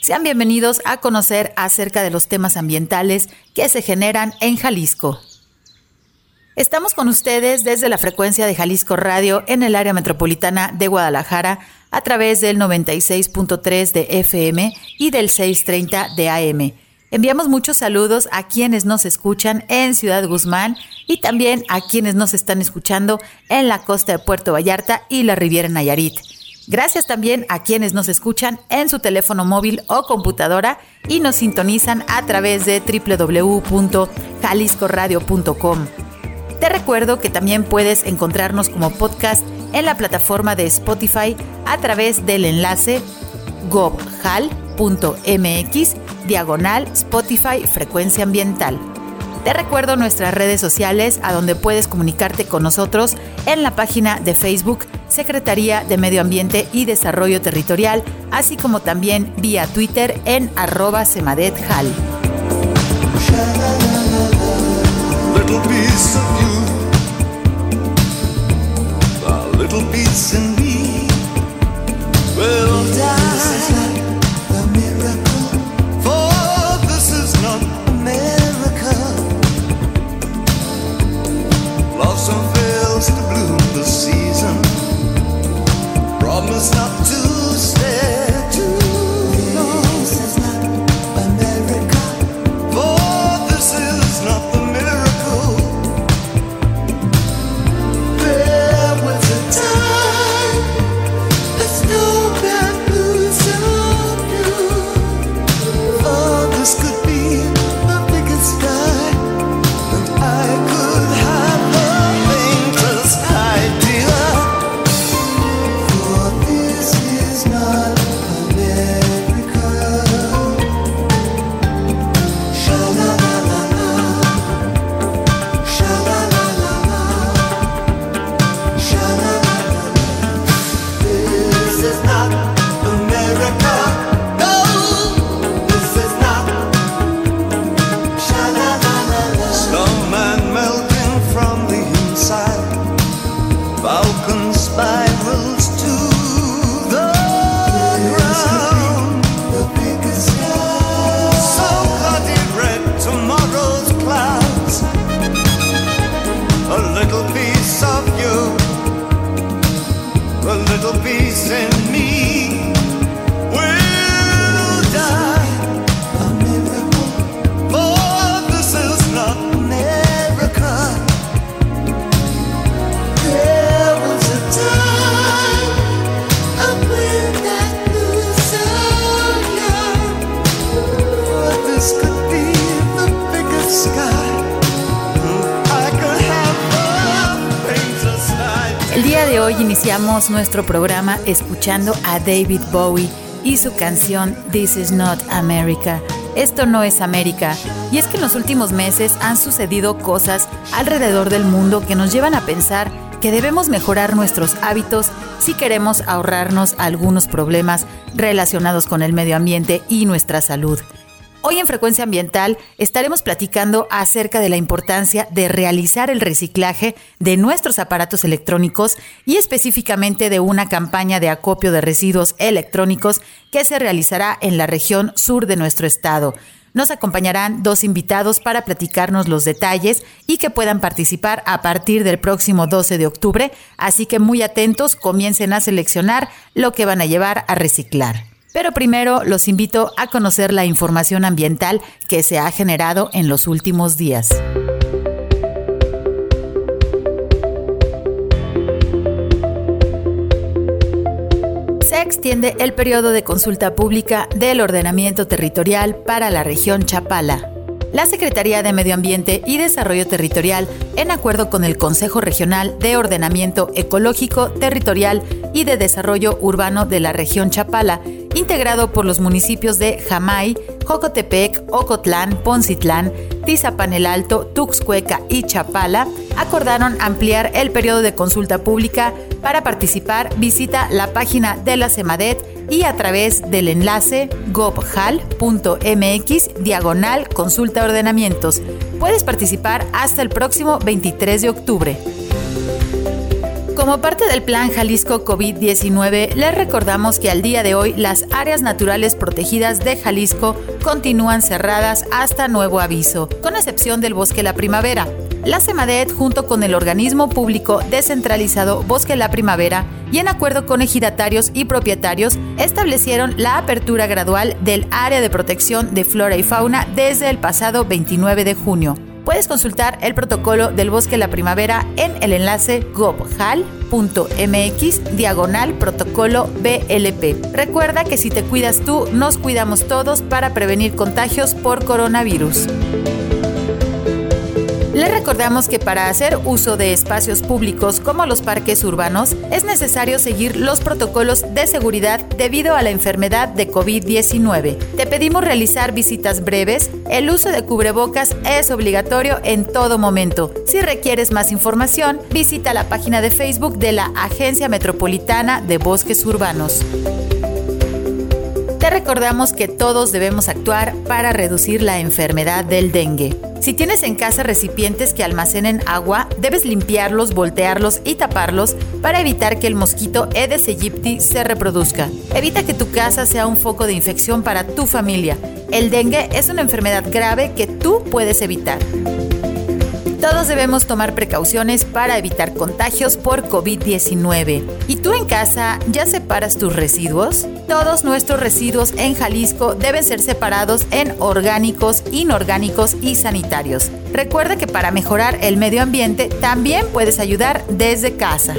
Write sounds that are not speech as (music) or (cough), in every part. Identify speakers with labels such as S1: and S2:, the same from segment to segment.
S1: Sean bienvenidos a conocer acerca de los temas ambientales que se generan en Jalisco. Estamos con ustedes desde la frecuencia de Jalisco Radio en el área metropolitana de Guadalajara a través del 96.3 de FM y del 630 de AM. Enviamos muchos saludos a quienes nos escuchan en Ciudad Guzmán y también a quienes nos están escuchando en la costa de Puerto Vallarta y la Riviera Nayarit. Gracias también a quienes nos escuchan en su teléfono móvil o computadora y nos sintonizan a través de www.jaliscoradio.com. Te recuerdo que también puedes encontrarnos como podcast en la plataforma de Spotify a través del enlace gobhal.mx diagonal Spotify Frecuencia Ambiental. Te recuerdo nuestras redes sociales a donde puedes comunicarte con nosotros en la página de Facebook Secretaría de Medio Ambiente y Desarrollo Territorial, así como también vía Twitter en arroba semadethal. Iniciamos nuestro programa escuchando a David Bowie y su canción This is not America. Esto no es América. Y es que en los últimos meses han sucedido cosas alrededor del mundo que nos llevan a pensar que debemos mejorar nuestros hábitos si queremos ahorrarnos algunos problemas relacionados con el medio ambiente y nuestra salud. Hoy en Frecuencia Ambiental estaremos platicando acerca de la importancia de realizar el reciclaje de nuestros aparatos electrónicos y específicamente de una campaña de acopio de residuos electrónicos que se realizará en la región sur de nuestro estado. Nos acompañarán dos invitados para platicarnos los detalles y que puedan participar a partir del próximo 12 de octubre, así que muy atentos, comiencen a seleccionar lo que van a llevar a reciclar. Pero primero los invito a conocer la información ambiental que se ha generado en los últimos días. Se extiende el periodo de consulta pública del ordenamiento territorial para la región Chapala. La Secretaría de Medio Ambiente y Desarrollo Territorial, en acuerdo con el Consejo Regional de Ordenamiento Ecológico, Territorial y de Desarrollo Urbano de la región Chapala, integrado por los municipios de Jamay, Jocotepec, Ocotlán, Poncitlán, Tizapan el Alto, Tuxcueca y Chapala acordaron ampliar el periodo de consulta pública. Para participar, visita la página de la CEMADET y a través del enlace gobhal.mx diagonal consulta ordenamientos. Puedes participar hasta el próximo 23 de octubre. Como parte del plan Jalisco COVID-19, les recordamos que al día de hoy las áreas naturales protegidas de Jalisco continúan cerradas hasta nuevo aviso, con excepción del Bosque La Primavera. La CEMADET, junto con el organismo público descentralizado Bosque La Primavera, y en acuerdo con ejidatarios y propietarios, establecieron la apertura gradual del área de protección de flora y fauna desde el pasado 29 de junio puedes consultar el protocolo del bosque la primavera en el enlace gobhal.mx diagonal protocolo BLP. Recuerda que si te cuidas tú, nos cuidamos todos para prevenir contagios por coronavirus. Les recordamos que para hacer uso de espacios públicos como los parques urbanos es necesario seguir los protocolos de seguridad debido a la enfermedad de COVID-19. Te pedimos realizar visitas breves, el uso de cubrebocas es obligatorio en todo momento. Si requieres más información, visita la página de Facebook de la Agencia Metropolitana de Bosques Urbanos. Te recordamos que todos debemos actuar para reducir la enfermedad del dengue. Si tienes en casa recipientes que almacenen agua, debes limpiarlos, voltearlos y taparlos para evitar que el mosquito Aedes aegypti se reproduzca. Evita que tu casa sea un foco de infección para tu familia. El dengue es una enfermedad grave que tú puedes evitar. Todos debemos tomar precauciones para evitar contagios por COVID-19. ¿Y tú en casa ya separas tus residuos? Todos nuestros residuos en Jalisco deben ser separados en orgánicos, inorgánicos y sanitarios. Recuerda que para mejorar el medio ambiente también puedes ayudar desde casa.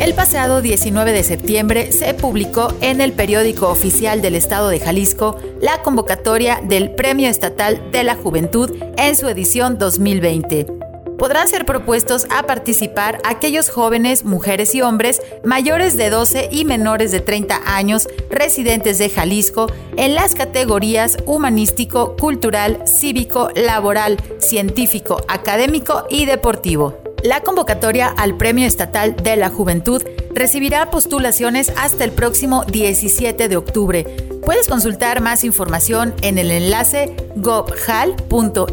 S1: El pasado 19 de septiembre se publicó en el periódico oficial del Estado de Jalisco la convocatoria del Premio Estatal de la Juventud en su edición 2020 podrán ser propuestos a participar aquellos jóvenes, mujeres y hombres mayores de 12 y menores de 30 años residentes de Jalisco en las categorías humanístico, cultural, cívico, laboral, científico, académico y deportivo. La convocatoria al Premio Estatal de la Juventud recibirá postulaciones hasta el próximo 17 de octubre. Puedes consultar más información en el enlace gobhal.mx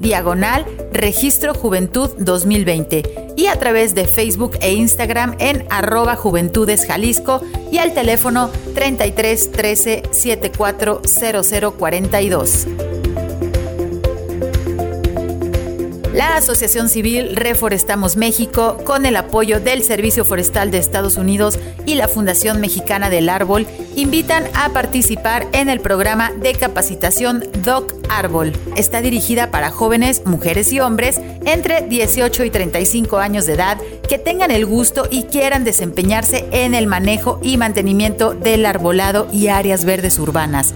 S1: diagonal Registro Juventud 2020 y a través de Facebook e Instagram en arroba Juventudes Jalisco y al teléfono 33 13 74 42. La Asociación Civil Reforestamos México, con el apoyo del Servicio Forestal de Estados Unidos y la Fundación Mexicana del Árbol, invitan a participar en el programa de capacitación Doc Árbol. Está dirigida para jóvenes, mujeres y hombres entre 18 y 35 años de edad que tengan el gusto y quieran desempeñarse en el manejo y mantenimiento del arbolado y áreas verdes urbanas.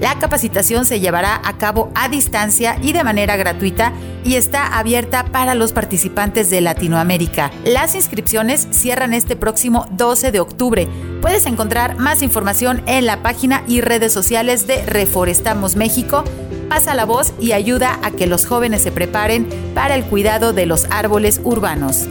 S1: La capacitación se llevará a cabo a distancia y de manera gratuita y está abierta para los participantes de Latinoamérica. Las inscripciones cierran este próximo 12 de octubre. Puedes encontrar más información en la página y redes sociales de Reforestamos México. Pasa la voz y ayuda a que los jóvenes se preparen para el cuidado de los árboles urbanos.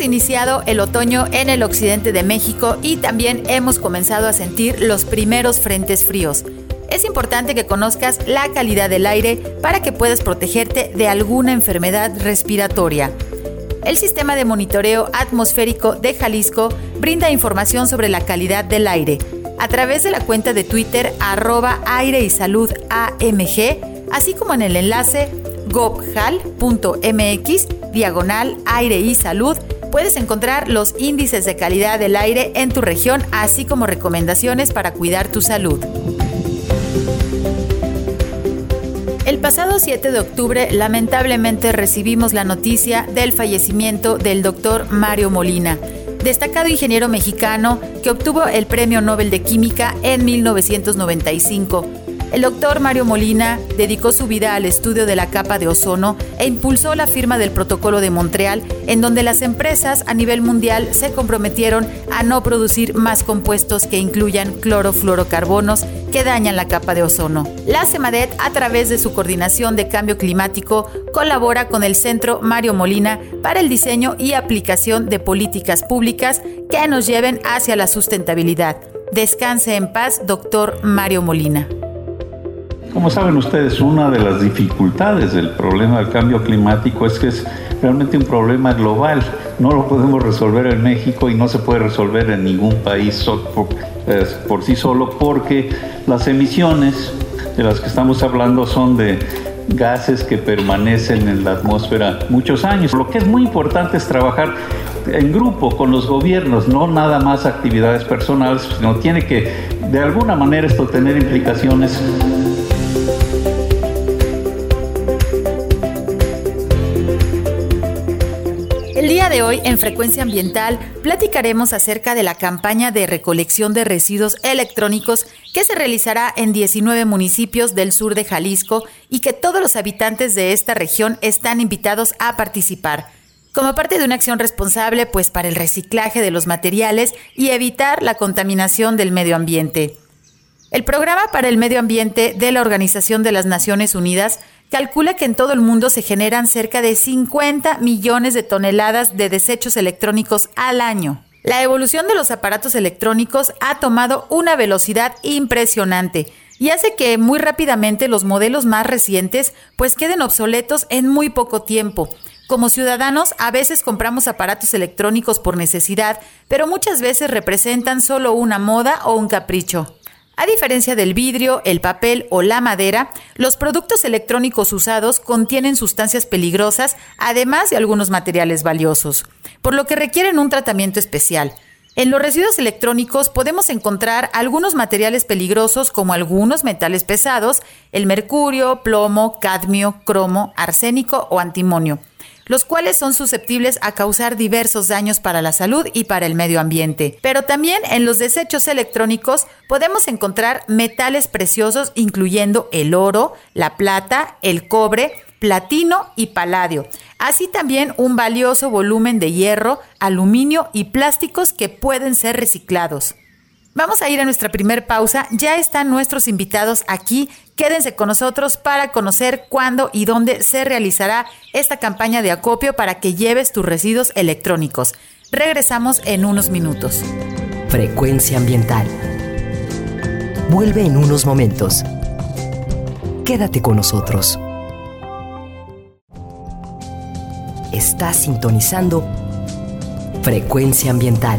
S1: Iniciado el otoño en el occidente de México y también hemos comenzado a sentir los primeros frentes fríos. Es importante que conozcas la calidad del aire para que puedas protegerte de alguna enfermedad respiratoria. El sistema de monitoreo atmosférico de Jalisco brinda información sobre la calidad del aire a través de la cuenta de Twitter arroba aire y salud AMG, así como en el enlace gobhal.mx diagonal aire y salud puedes encontrar los índices de calidad del aire en tu región, así como recomendaciones para cuidar tu salud. El pasado 7 de octubre, lamentablemente recibimos la noticia del fallecimiento del doctor Mario Molina, destacado ingeniero mexicano que obtuvo el Premio Nobel de Química en 1995 El doctor Mario Molina dedicó su vida al estudio de la capa de ozono e impulsó la firma del Protocolo de Montreal, en donde las empresas a nivel mundial se comprometieron a no producir más compuestos que incluyan clorofluorocarbonos que dañan la capa de ozono. La CEMADET, a través de su coordinación de cambio climático, colabora con el Centro Mario Molina para el diseño y aplicación de políticas públicas que nos lleven hacia la sustentabilidad. Descanse en paz, doctor Mario Molina.
S2: Como saben ustedes, una de las dificultades del problema del cambio climático es que es realmente un problema global. No lo podemos resolver en México y no se puede resolver en ningún país por, sí solo porque las emisiones de las que estamos hablando son de gases que permanecen en la atmósfera muchos años. Lo que es muy importante es trabajar en grupo con los gobiernos, no nada más actividades personales, sino tiene que de alguna manera esto tener implicaciones
S1: de hoy, en Frecuencia Ambiental, platicaremos acerca de la campaña de recolección de residuos electrónicos que se realizará en 19 municipios del sur de Jalisco y que todos los habitantes de esta región están invitados a participar. Como parte de una acción responsable, pues para el reciclaje de los materiales y evitar la contaminación del medio ambiente. El Programa para el Medio Ambiente de la Organización de las Naciones Unidas calcula que en todo el mundo se generan cerca de 50 millones de toneladas de desechos electrónicos al año. La evolución de los aparatos electrónicos ha tomado una velocidad impresionante y hace que muy rápidamente los modelos más recientes pues queden obsoletos en muy poco tiempo. Como ciudadanos a veces compramos aparatos electrónicos por necesidad, pero muchas veces representan solo una moda o un capricho. A diferencia del vidrio, el papel o la madera, los productos electrónicos usados contienen sustancias peligrosas, además de algunos materiales valiosos, por lo que requieren un tratamiento especial. En los residuos electrónicos podemos encontrar algunos materiales peligrosos como algunos metales pesados, el mercurio, plomo, cadmio, cromo, arsénico o antimonio los cuales son susceptibles a causar diversos daños para la salud y para el medio ambiente. Pero también en los desechos electrónicos podemos encontrar metales preciosos incluyendo el oro, la plata, el cobre, platino y paladio. Así también un valioso volumen de hierro, aluminio y plásticos que pueden ser reciclados. Vamos a ir a nuestra primer pausa. Ya están nuestros invitados aquí. Quédense con nosotros para conocer cuándo y dónde se realizará esta campaña de acopio para que lleves tus residuos electrónicos. Regresamos en unos minutos.
S3: Frecuencia ambiental. Vuelve en unos momentos. Quédate con nosotros. Estás sintonizando Frecuencia ambiental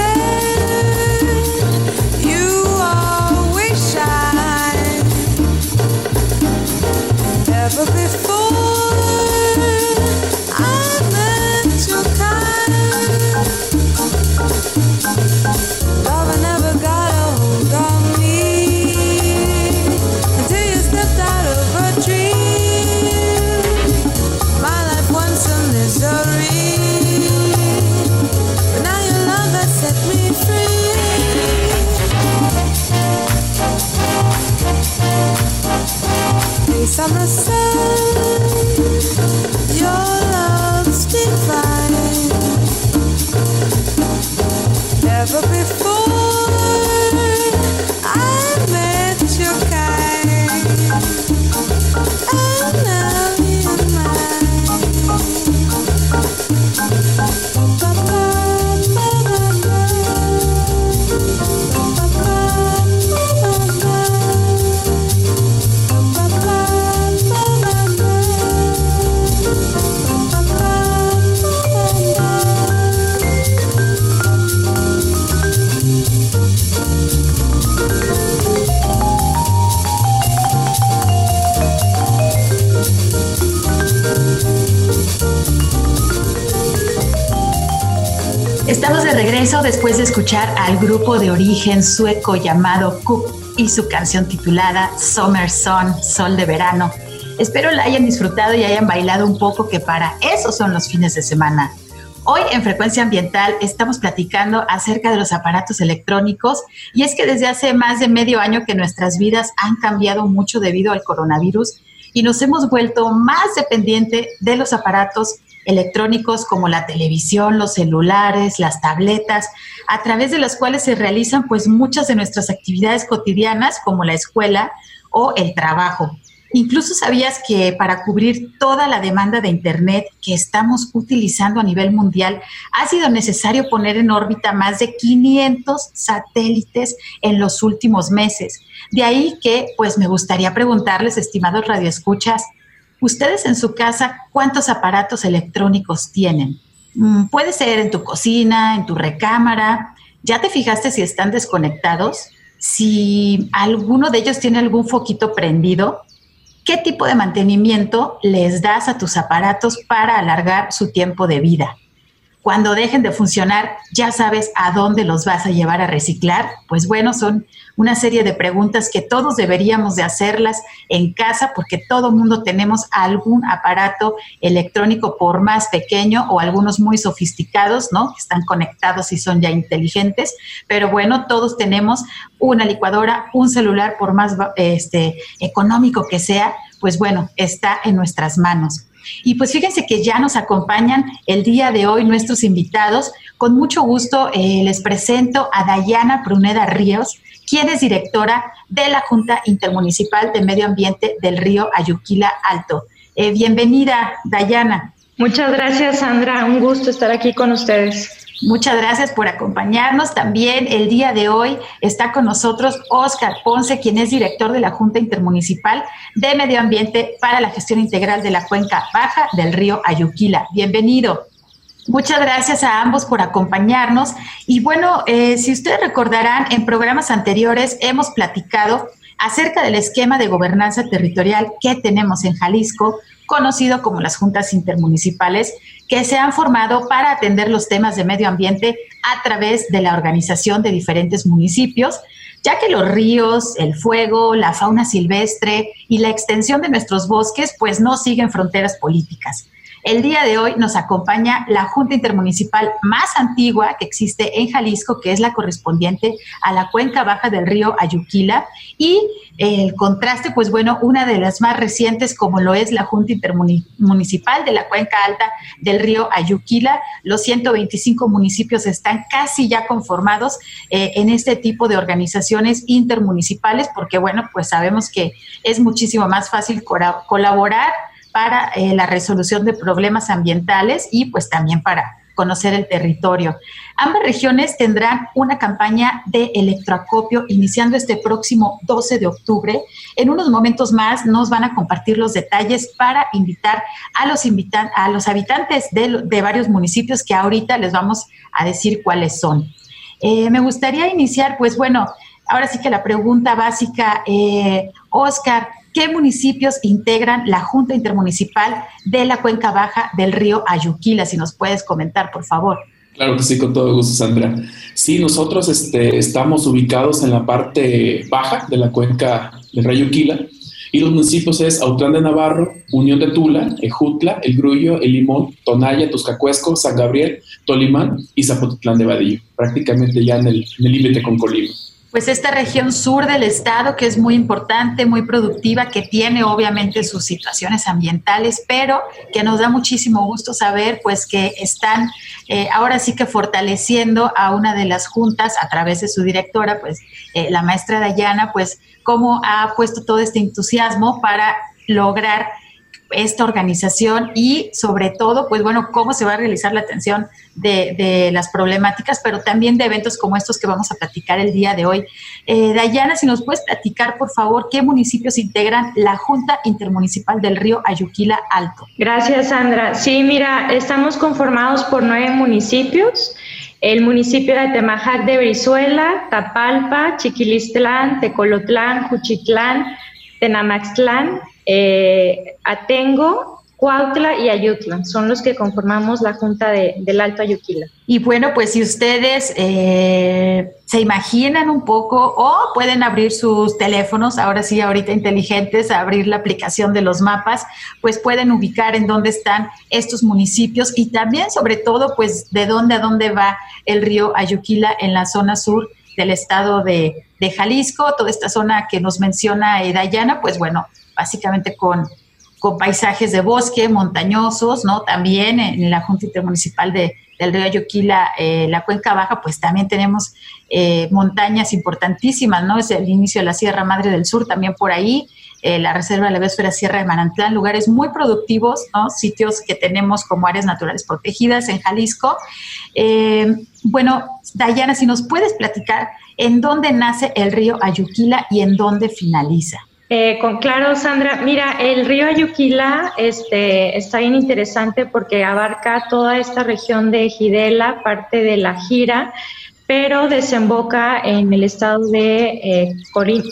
S1: al grupo de origen sueco llamado Cook y su canción titulada Summer Sun, Sol de Verano. Espero la hayan disfrutado y hayan bailado un poco, que para eso son los fines de semana. Hoy en Frecuencia Ambiental estamos platicando acerca de los aparatos electrónicos y es que desde hace más de medio año que nuestras vidas han cambiado mucho debido al coronavirus y nos hemos vuelto más dependientes de los aparatos electrónicos como la televisión, los celulares, las tabletas, a través de las cuales se realizan pues muchas de nuestras actividades cotidianas como la escuela o el trabajo. Incluso sabías que para cubrir toda la demanda de Internet que estamos utilizando a nivel mundial, ha sido necesario poner en órbita más de 500 satélites en los últimos meses. De ahí que, pues me gustaría preguntarles, estimados radioescuchas, ustedes en su casa, ¿cuántos aparatos electrónicos tienen? Mm, puede ser en tu cocina, en tu recámara. ¿Ya te fijaste si están desconectados? Si alguno de ellos tiene algún foquito prendido, ¿Qué tipo de mantenimiento les das a tus aparatos para alargar su tiempo de vida? Cuando dejen de funcionar, ¿ya sabes a dónde los vas a llevar a reciclar? Pues bueno, son una serie de preguntas que todos deberíamos de hacerlas en casa porque todo mundo tenemos algún aparato electrónico por más pequeño o algunos muy sofisticados, ¿no? Que están conectados y son ya inteligentes, pero bueno, todos tenemos una licuadora, un celular por más este, económico que sea, pues bueno, está en nuestras manos. Y pues fíjense que ya nos acompañan el día de hoy nuestros invitados. Con mucho gusto eh, les presento a Dayana Pruneda Ríos, quien es directora de la Junta Intermunicipal de Medio Ambiente del río Ayuquila Alto. Eh, bienvenida, Dayana.
S4: Muchas gracias, Sandra. Un gusto estar aquí con ustedes.
S1: Muchas gracias por acompañarnos. También el día de hoy está con nosotros Oscar Ponce, quien es director de la Junta Intermunicipal de Medio Ambiente para la Gestión Integral de la Cuenca Baja del río Ayuquila. Bienvenido. Muchas gracias a ambos por acompañarnos. Y bueno, eh, si ustedes recordarán, en programas anteriores hemos platicado acerca del esquema de gobernanza territorial que tenemos en Jalisco, conocido como las juntas intermunicipales, que se han formado para atender los temas de medio ambiente a través de la organización de diferentes municipios, ya que los ríos, el fuego, la fauna silvestre y la extensión de nuestros bosques pues no siguen fronteras políticas. El día de hoy nos acompaña la Junta Intermunicipal más antigua que existe en Jalisco, que es la correspondiente a la cuenca baja del río Ayuquila. Y el contraste, pues bueno, una de las más recientes, como lo es la Junta Intermunicipal de la cuenca alta del río Ayuquila. Los 125 municipios están casi ya conformados eh, en este tipo de organizaciones intermunicipales, porque bueno, pues sabemos que es muchísimo más fácil colaborar para eh, la resolución de problemas ambientales y pues también para conocer el territorio. Ambas regiones tendrán una campaña de electroacopio iniciando este próximo 12 de octubre. En unos momentos más nos van a compartir los detalles para invitar a los, a los habitantes de, varios municipios que ahorita les vamos a decir cuáles son. Eh, me gustaría iniciar, pues bueno, ahora sí que la pregunta básica, eh, Oscar, ¿Qué municipios integran la Junta Intermunicipal de la Cuenca Baja del río Ayuquila? Si nos puedes comentar, por favor.
S5: Claro que sí, con todo gusto, Sandra. Sí, nosotros este, estamos ubicados en la parte baja de la cuenca del río Ayuquila y los municipios es Autlán de Navarro, Unión de Tula, Ejutla, El Grullo, El Limón, Tonaya, Tuscacuesco, San Gabriel, Tolimán y Zapotitlán de Vadillo, prácticamente ya en el límite con Colima
S1: pues esta región sur del estado que es muy importante, muy productiva, que tiene obviamente sus situaciones ambientales, pero que nos da muchísimo gusto saber pues que están eh, ahora sí que fortaleciendo a una de las juntas a través de su directora, pues eh, la maestra Dayana, pues cómo ha puesto todo este entusiasmo para lograr esta organización y sobre todo, pues bueno, cómo se va a realizar la atención de, las problemáticas, pero también de eventos como estos que vamos a platicar el día de hoy. Eh, Dayana, si nos puedes platicar, por favor, qué municipios integran la Junta Intermunicipal del Río Ayuquila Alto.
S4: Gracias, Sandra. Sí, mira, estamos conformados por nueve municipios. El municipio de Temajac de Brizuela, Tapalpa, Chiquilistlán, Tecolotlán, Juchitlán, Tenamaxtlán, eh, Atengo, Cuautla y Ayutla, son los que conformamos la Junta del Alto Ayuquila.
S1: Y bueno, pues si ustedes eh, se imaginan un poco o pueden abrir sus teléfonos, ahora sí, ahorita inteligentes, abrir la aplicación de los mapas, pues pueden ubicar en dónde están estos municipios y también sobre todo, pues de dónde a dónde va el río Ayuquila en la zona sur del estado de, Jalisco, toda esta zona que nos menciona Dayana, pues bueno, básicamente con con paisajes de bosque montañosos, ¿no? También en la Junta Intermunicipal de, del río Ayuquila, eh, la cuenca baja, pues también tenemos eh, montañas importantísimas, ¿no? Es el inicio de la Sierra Madre del Sur, también por ahí, eh, la Reserva de la Biosfera Sierra de Manantlán, lugares muy productivos, ¿no? Sitios que tenemos como áreas naturales protegidas en Jalisco. bueno, Dayana, si nos puedes platicar en dónde nace el río Ayuquila y en dónde finaliza.
S4: Eh, con, claro, Sandra. Mira, el río Ayuquila este, está bien interesante porque abarca toda esta región de Gidela, parte de la Gira, pero desemboca en el estado de eh,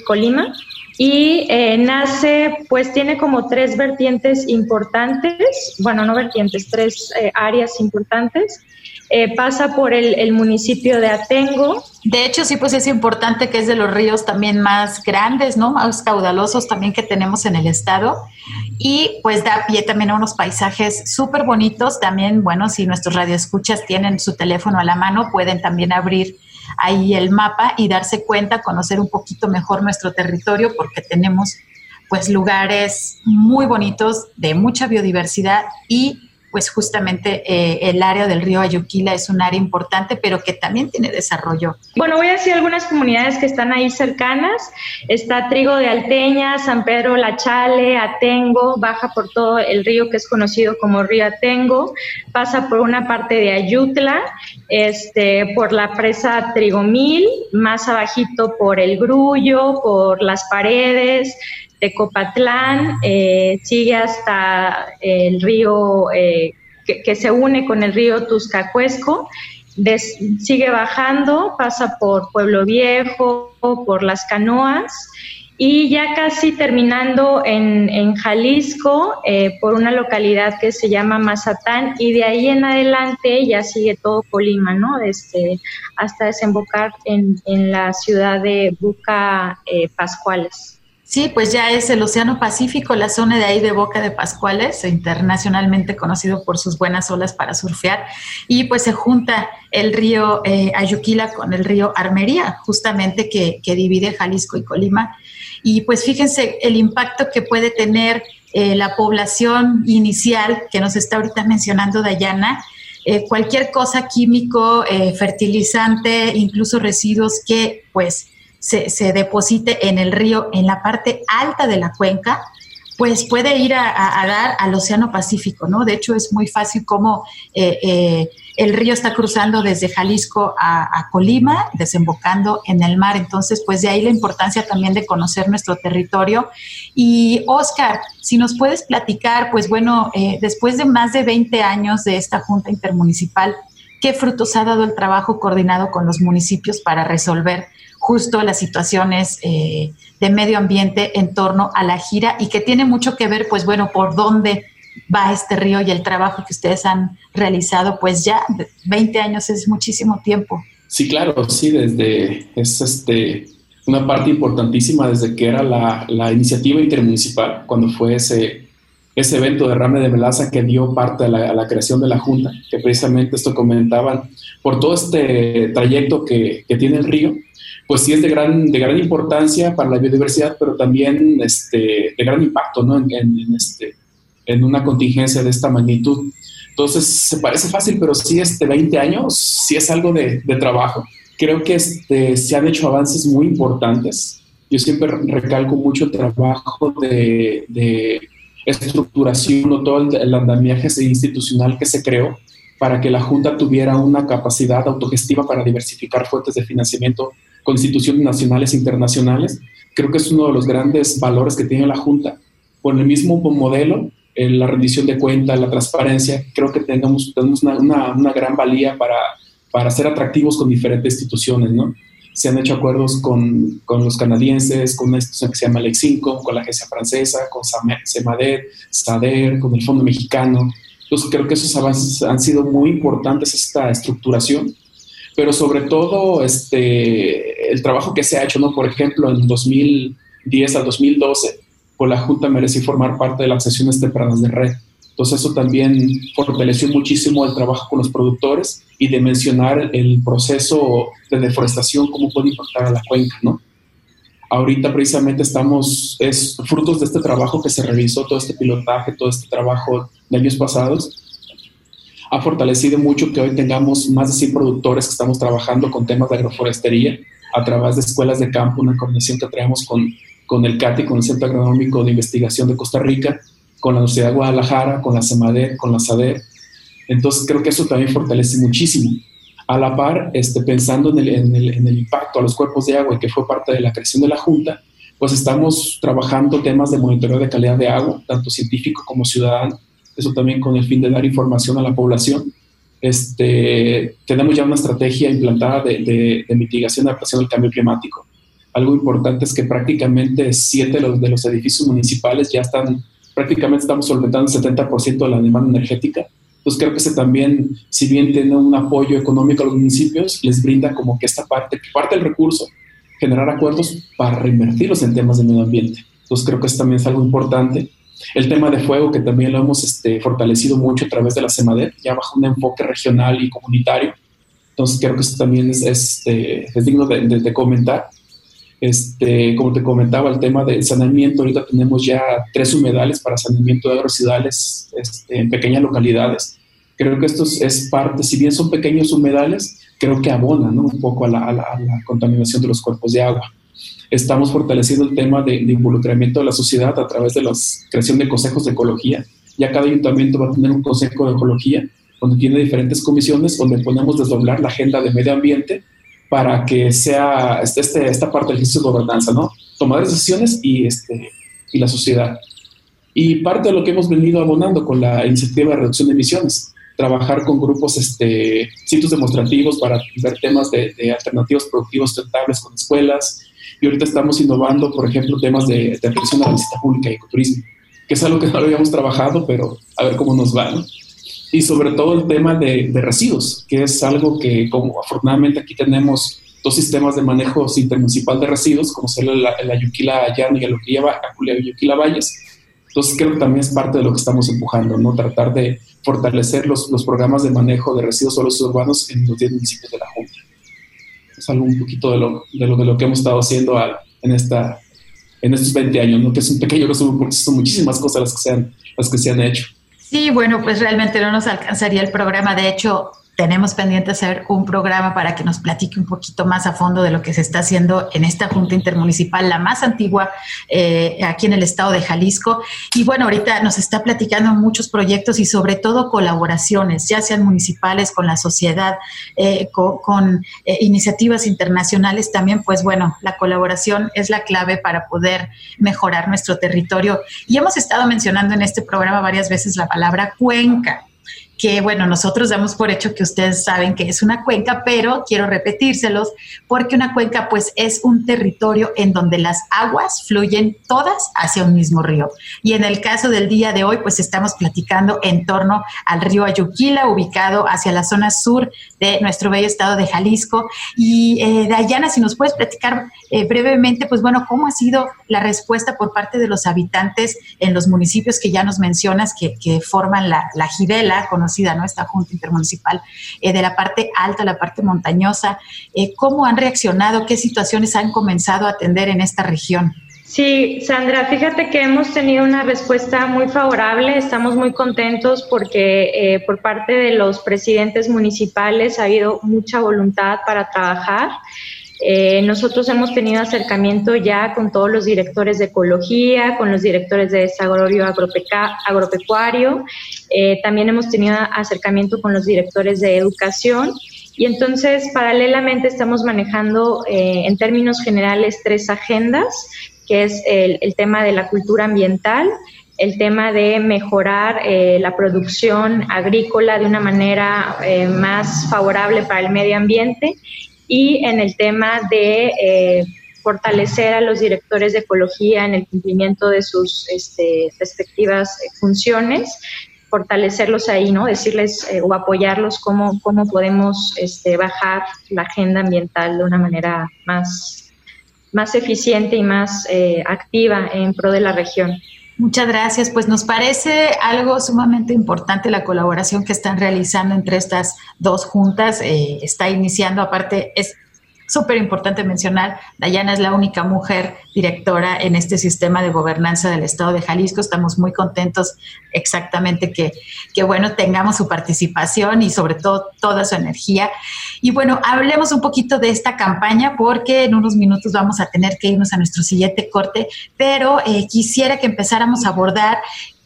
S4: Colima y eh, nace, pues tiene como tres vertientes importantes, bueno, no vertientes, tres áreas importantes. Eh, pasa por el, municipio de Atengo.
S1: De hecho, sí, pues es importante que es de los ríos también más grandes, ¿no? Más caudalosos también que tenemos en el estado. Y pues da pie también a unos paisajes súper bonitos. También, bueno, si nuestros radioescuchas tienen su teléfono a la mano, pueden también abrir ahí el mapa y darse cuenta, conocer un poquito mejor nuestro territorio, porque tenemos pues lugares muy bonitos, de mucha biodiversidad y pues justamente eh, el área del río Ayuquila es un área importante, pero que también tiene desarrollo.
S4: Bueno, voy a decir algunas comunidades que están ahí cercanas. Está Trigo de Alteña, San Pedro La Chale, Atengo, baja por todo el río que es conocido como río Atengo, pasa por una parte de Ayutla, este, por la presa Trigomil, más abajito por el Grullo, por las paredes, Tecopatlán, eh, sigue hasta el río eh, que, se une con el río Tuscacuesco, sigue bajando, pasa por Pueblo Viejo, por las canoas y ya casi terminando en, Jalisco eh, por una localidad que se llama Mazatán y de ahí en adelante ya sigue todo Colima, ¿no? Este, hasta desembocar en, la ciudad de Buca Pascuales.
S1: Sí, pues ya es el Océano Pacífico, la zona de ahí de Boca de Pascuales, internacionalmente conocido por sus buenas olas para surfear, y pues se junta el río eh, Ayuquila con el río Armería, justamente que, divide Jalisco y Colima. Y pues fíjense el impacto que puede tener eh, la población inicial que nos está ahorita mencionando Dayana, eh, cualquier cosa químico, fertilizante, incluso residuos que pues se, deposite en el río en la parte alta de la cuenca, pues puede ir a, dar al Océano Pacífico, ¿no? De hecho, es muy fácil como eh, eh, el río está cruzando desde Jalisco a, Colima, desembocando en el mar. Entonces, pues de ahí la importancia también de conocer nuestro territorio. Y Oscar, si nos puedes platicar, pues bueno, eh, después de más de 20 años de esta Junta Intermunicipal, ¿qué frutos ha dado el trabajo coordinado con los municipios para resolver justo las situaciones eh, de medio ambiente en torno a la gira y que tiene mucho que ver, pues bueno, por dónde va este río y el trabajo que ustedes han realizado, pues ya 20 años es muchísimo tiempo.
S5: Sí, claro, sí, desde, es este, una parte importantísima desde que era la, la iniciativa intermunicipal, cuando fue ese, ese evento de Rame de Melaza que dio parte a la, a la, creación de la Junta, que precisamente esto comentaban, por todo este trayecto que, que tiene el río, pues sí es de gran, de gran importancia para la biodiversidad, pero también este, de gran impacto ¿no? en, este, en una contingencia de esta magnitud. Entonces, se parece fácil, pero sí, este 20 años, sí es algo de, de trabajo. Creo que este, se han hecho avances muy importantes. Yo siempre recalco mucho el trabajo de, de estructuración o todo el, el andamiaje institucional que se creó para que la Junta tuviera una capacidad autogestiva para diversificar fuentes de financiamiento con instituciones nacionales e internacionales. Creo que es uno de los grandes valores que tiene la Junta. Por el mismo modelo, la rendición de cuentas, la transparencia, creo que tenemos, tenemos una, una, gran valía para, para ser atractivos con diferentes instituciones, ¿no? Se han hecho acuerdos con, con los canadienses, con una institución que se llama Lexincom, con la agencia francesa, con SEMADET, SADER, con el Fondo Mexicano. Entonces creo que esos avances han sido muy importantes, esta estructuración, pero sobre todo este, el trabajo que se ha hecho, ¿no? Por ejemplo, en 2010 al 2012, con la Junta mereció formar parte de las sesiones tempranas de red entonces eso también fortaleció muchísimo el trabajo con los productores y de mencionar el proceso de deforestación, cómo puede impactar a la cuenca, ¿no? Ahorita precisamente estamos, es frutos de este trabajo que se realizó, todo este pilotaje, todo este trabajo de años pasados, ha fortalecido mucho que hoy tengamos más de 100 productores que estamos trabajando con temas de agroforestería a través de escuelas de campo, una coordinación que traemos con, con el CATI, con el Centro Agronómico de Investigación de Costa Rica, con la Universidad de Guadalajara, con la CEMADER, con la SADER. Entonces creo que eso también fortalece muchísimo. A la par, este, pensando en el, impacto a los cuerpos de agua y que fue parte de la creación de la Junta, pues estamos trabajando temas de monitoreo de calidad de agua, tanto científico como ciudadano, eso también con el fin de dar información a la población. Este, tenemos ya una estrategia implantada de, de, de mitigación y adaptación al cambio climático. Algo importante es que prácticamente siete de los edificios municipales ya están prácticamente estamos solventando el 70% de la demanda energética. Entonces creo que ese también, si bien tiene un apoyo económico a los municipios, les brinda como que esta parte, parte del recurso, generar acuerdos para reinvertirlos en temas de medio ambiente. Entonces creo que eso también es algo importante. El tema de fuego, que también lo hemos este, fortalecido mucho a través de la CEMADET, ya bajo un enfoque regional y comunitario. Entonces creo que eso también es, es, este, es digno de, de, de comentar. Este, como te comentaba, el tema del saneamiento, ahorita tenemos ya tres humedales para saneamiento de aguas este, en pequeñas localidades. Creo que esto es parte, si bien son pequeños humedales, creo que abonan un poco a la, contaminación de los cuerpos de agua. Estamos fortaleciendo el tema de, de, involucramiento de la sociedad a través de la creación de consejos de ecología. Ya cada ayuntamiento va a tener un consejo de ecología donde tiene diferentes comisiones, donde podemos desdoblar la agenda de medio ambiente para que sea este, este, esta parte del ejercicio de gobernanza, ¿no? Tomar decisiones y, este, y la sociedad. Y parte de lo que hemos venido abonando con la iniciativa de reducción de emisiones, trabajar con grupos, este, sitios demostrativos para ver temas de, de alternativos productivos sustentables con escuelas. Y ahorita estamos innovando, por ejemplo, temas de, de atención a la visita pública y ecoturismo, que es algo que no lo habíamos trabajado, pero a ver cómo nos va, ¿no? Y sobre todo el tema de, de, residuos, que es algo que como afortunadamente aquí tenemos dos sistemas de manejo intermunicipal de residuos, como son el, el Ayuquila y el Ayuquila Valles. Entonces creo que también es parte de lo que estamos empujando, ¿no? Tratar de fortalecer los, los programas de manejo de residuos sólidos urbanos en los 10 municipios de la Junta. Es algo un poquito de lo, de lo, de lo que hemos estado haciendo a, en, esta, en estos 20 años, ¿no? Que es un pequeño resumen porque son muchísimas cosas las que se han, las que se han hecho.
S1: Sí, bueno, pues realmente no nos alcanzaría el programa. De hecho, tenemos pendiente hacer un programa para que nos platique un poquito más a fondo de lo que se está haciendo en esta Junta Intermunicipal, la más antigua eh, aquí en el estado de Jalisco. Y bueno, ahorita nos está platicando muchos proyectos y sobre todo colaboraciones, ya sean municipales con la sociedad, eh, con, eh, iniciativas internacionales también, pues bueno, la colaboración es la clave para poder mejorar nuestro territorio. Y hemos estado mencionando en este programa varias veces la palabra cuenca que bueno, nosotros damos por hecho que ustedes saben que es una cuenca, pero quiero repetírselos porque una cuenca pues es un territorio en donde las aguas fluyen todas hacia un mismo río. Y en el caso del día de hoy pues estamos platicando en torno al río Ayuquila, ubicado hacia la zona sur de nuestro bello estado de Jalisco. Y eh, Dayana, si nos puedes platicar eh, brevemente, pues bueno, ¿cómo ha sido la respuesta por parte de los habitantes en los municipios que ya nos mencionas que, que forman la, la conocida, ¿no? Esta Junta Intermunicipal, eh, de la parte alta, la parte montañosa. Eh, ¿Cómo han reaccionado? ¿Qué situaciones han comenzado a atender en esta región?
S4: Sí, Sandra, fíjate que hemos tenido una respuesta muy favorable, estamos muy contentos porque eh, por parte de los presidentes municipales ha habido mucha voluntad para trabajar. Eh, nosotros hemos tenido acercamiento ya con todos los directores de ecología, con los directores de desarrollo agropecuario, eh, también hemos tenido acercamiento con los directores de educación. Y entonces paralelamente estamos manejando en términos generales tres agendas que es el, tema de la cultura ambiental, el tema de mejorar eh, la producción agrícola de una manera eh, más favorable para el medio ambiente y en el tema de eh, fortalecer a los directores de ecología en el cumplimiento de sus este, respectivas funciones fortalecerlos ahí, ¿no? Decirles o apoyarlos cómo, cómo podemos este, bajar la agenda ambiental de una manera más, más eficiente y más eh, activa en pro de la región.
S1: Muchas gracias. Pues nos parece algo sumamente importante la colaboración que están realizando entre estas dos juntas. Eh, está iniciando, aparte, es súper importante mencionar, Dayana es la única mujer directora en este sistema de gobernanza del Estado de Jalisco. Estamos muy contentos exactamente que, que, bueno, tengamos su participación y sobre todo toda su energía. Y bueno, hablemos un poquito de esta campaña porque en unos minutos vamos a tener que irnos a nuestro siguiente corte, pero eh, quisiera que empezáramos a abordar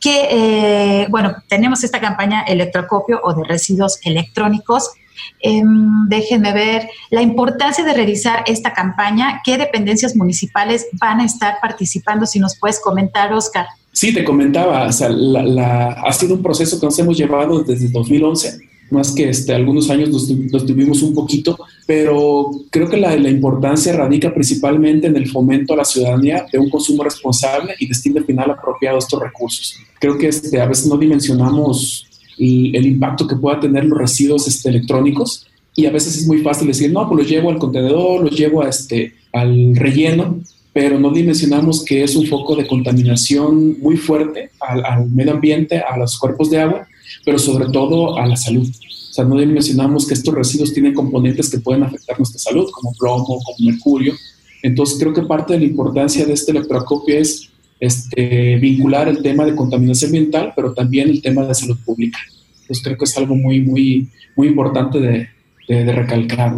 S1: que, eh, bueno, tenemos esta campaña electrocopio o de residuos electrónicos Em, déjenme ver la importancia de realizar esta campaña. ¿Qué dependencias municipales van a estar participando? Si nos puedes comentar, Oscar.
S5: Sí, te comentaba, o sea, ha sido un proceso que nos hemos llevado desde 2011 más que este, algunos años nos, tuvimos un poquito, pero creo que la, la, importancia radica principalmente en el fomento a la ciudadanía de un consumo responsable y destino final apropiado a estos recursos. Creo que este, a veces no dimensionamos el impacto que pueda tener los residuos este, electrónicos. Y a veces es muy fácil decir, no, pues los llevo al contenedor, los llevo a este, al relleno, pero no dimensionamos que es un foco de contaminación muy fuerte al, al medio ambiente, a los cuerpos de agua, pero sobre todo a la salud. O sea, no dimensionamos que estos residuos tienen componentes que pueden afectar nuestra salud, como plomo, como mercurio. Entonces, creo que parte de la importancia de este electroacopio es este, vincular el tema de contaminación ambiental, pero también el tema de salud pública. Entonces creo que es algo muy, muy, muy importante de, de, recalcar.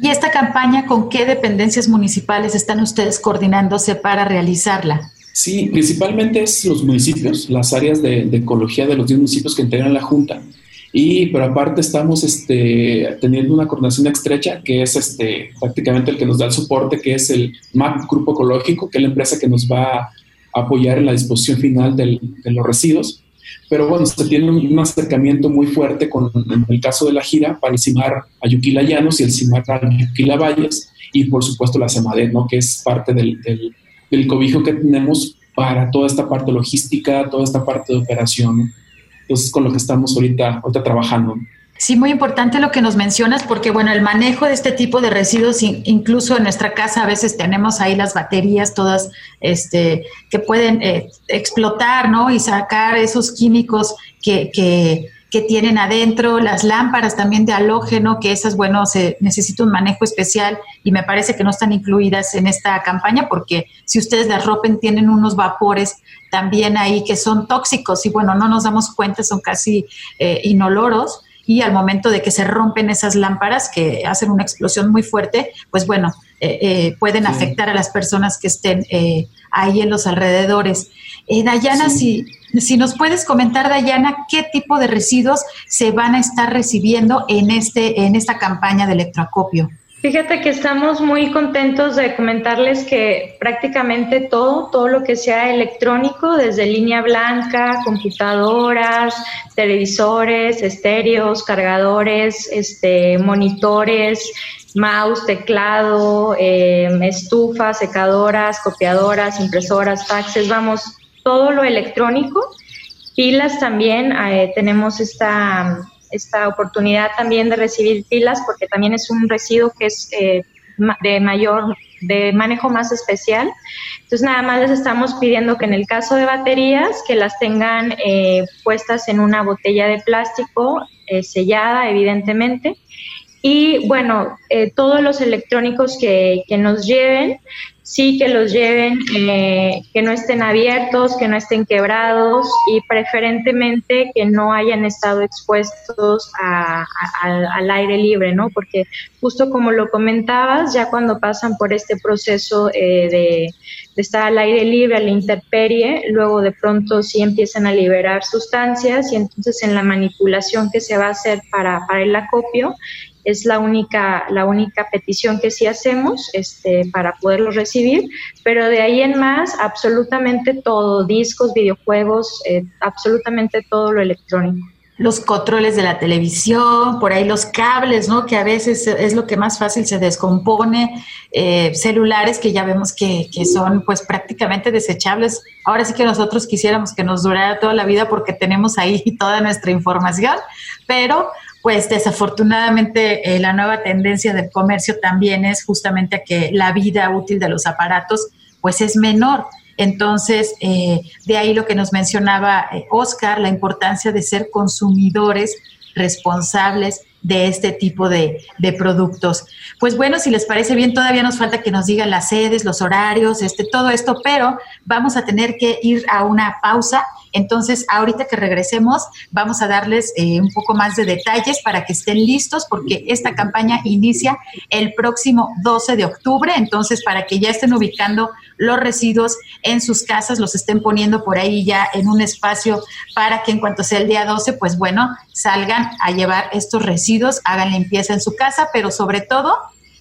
S1: ¿Y esta campaña con qué dependencias municipales están ustedes coordinándose para realizarla?
S5: Sí, principalmente es los municipios, las áreas de, de ecología de los 10 municipios que integran la Junta. Y pero aparte estamos este, teniendo una coordinación estrecha que es este, prácticamente el que nos da el soporte, que es el MAP Grupo Ecológico, que es la empresa que nos va apoyar en la disposición final de los residuos. Pero bueno, se tiene un, acercamiento muy fuerte con en el caso de la gira para el CIMAR Ayuquila Llanos y el CIMAR Ayuquila Valles y por supuesto la CEMADET, ¿no? que es parte del, del, del, cobijo que tenemos para toda esta parte logística, toda esta parte de operación. Entonces, con lo que estamos ahorita, ahorita trabajando.
S1: Sí, muy importante lo que nos mencionas, porque bueno, el manejo de este tipo de residuos, incluso en nuestra casa a veces tenemos ahí las baterías todas este, que pueden eh, explotar, ¿no? Y sacar esos químicos que, que, que, tienen adentro, las lámparas también de halógeno, que esas, bueno, se necesita un manejo especial y me parece que no están incluidas en esta campaña, porque si ustedes las rompen, tienen unos vapores también ahí que son tóxicos y bueno, no nos damos cuenta, son casi eh, inoloros y al momento de que se rompen esas lámparas que hacen una explosión muy fuerte, pues bueno, eh, eh, pueden afectar a las personas que estén eh, ahí en los alrededores. Dayana, si, si nos puedes comentar, Dayana, qué tipo de residuos se van a estar recibiendo en, este, en esta campaña de electroacopio.
S4: Fíjate que estamos muy contentos de comentarles que prácticamente todo, todo lo que sea electrónico, desde línea blanca, computadoras, televisores, estéreos, cargadores, este, monitores, mouse, teclado, em, estufas, secadoras, copiadoras, impresoras, faxes, vamos, todo lo electrónico. Pilas también, eh, tenemos esta esta oportunidad también de recibir pilas porque también es un residuo que es eh, de mayor de manejo más especial. Entonces nada más les estamos pidiendo que en el caso de baterías que las tengan eh, puestas en una botella de plástico eh, sellada evidentemente y bueno, todos los electrónicos que, que, nos lleven sí que los lleven, eh, que no estén abiertos, que no estén quebrados y preferentemente que no hayan estado expuestos al aire libre, ¿no? Porque justo como lo comentabas, ya cuando pasan por este proceso eh, de, estar al aire libre, a la intemperie, luego de pronto sí empiezan a liberar sustancias y entonces en la manipulación que se va a hacer para, para el acopio, es la única, la única petición que sí hacemos este, para poderlo recibir, pero de ahí en más, absolutamente todo, discos, videojuegos, eh, absolutamente todo lo electrónico.
S1: los controles de la televisión, por ahí los cables, ¿no? Que a veces es lo que más fácil se descompone, eh, celulares que ya vemos que, que, son pues prácticamente desechables. Ahora sí que nosotros quisiéramos que nos durara toda la vida porque tenemos ahí (laughs) toda nuestra información, pero pues desafortunadamente eh, la nueva tendencia del comercio también es justamente a que la vida útil de los aparatos pues es menor. Entonces, eh, de ahí lo que nos mencionaba eh, Oscar, la importancia de ser consumidores responsables de este tipo de, de, productos. Pues bueno, si les parece bien, todavía nos falta que nos digan las sedes, los horarios, este, todo esto, pero vamos a tener que ir a una pausa entonces, ahorita que regresemos, vamos a darles eh, un poco más de detalles para que estén listos, porque esta campaña inicia el próximo 12 de octubre. Entonces, para que ya estén ubicando los residuos en sus casas, los estén poniendo por ahí ya en un espacio para que en cuanto sea el día 12, pues bueno, salgan a llevar estos residuos, hagan limpieza en su casa, pero sobre todo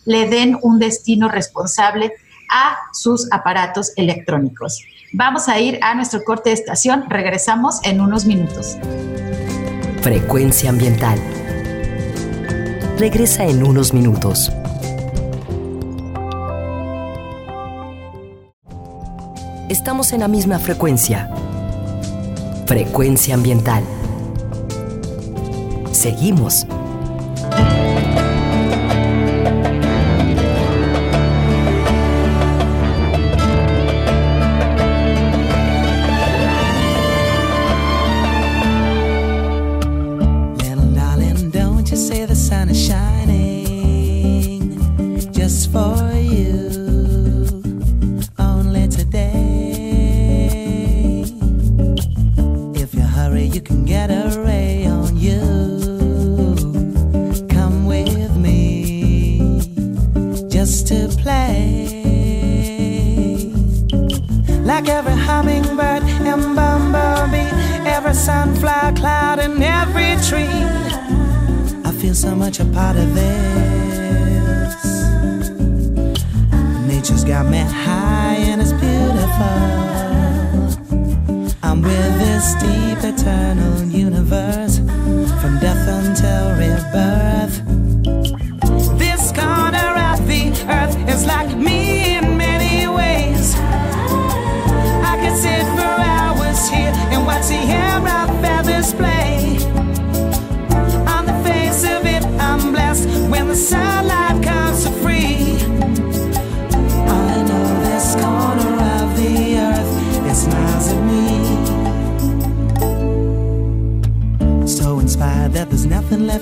S1: le den un destino responsable a sus aparatos electrónicos. Vamos a ir a nuestro corte de estación. Regresamos en unos minutos.
S6: Frecuencia ambiental. Regresa en unos minutos. Estamos en la misma frecuencia. Frecuencia ambiental. Seguimos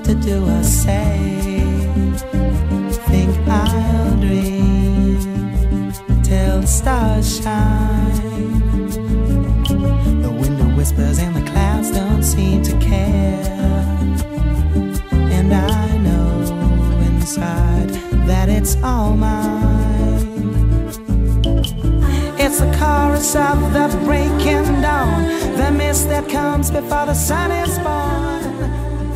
S6: to do or say. Think I'll dream till the stars shine. The window whispers and the clouds don't seem to care. And I know inside that it's all mine. It's the chorus of the breaking dawn, the mist that comes before the sun is born.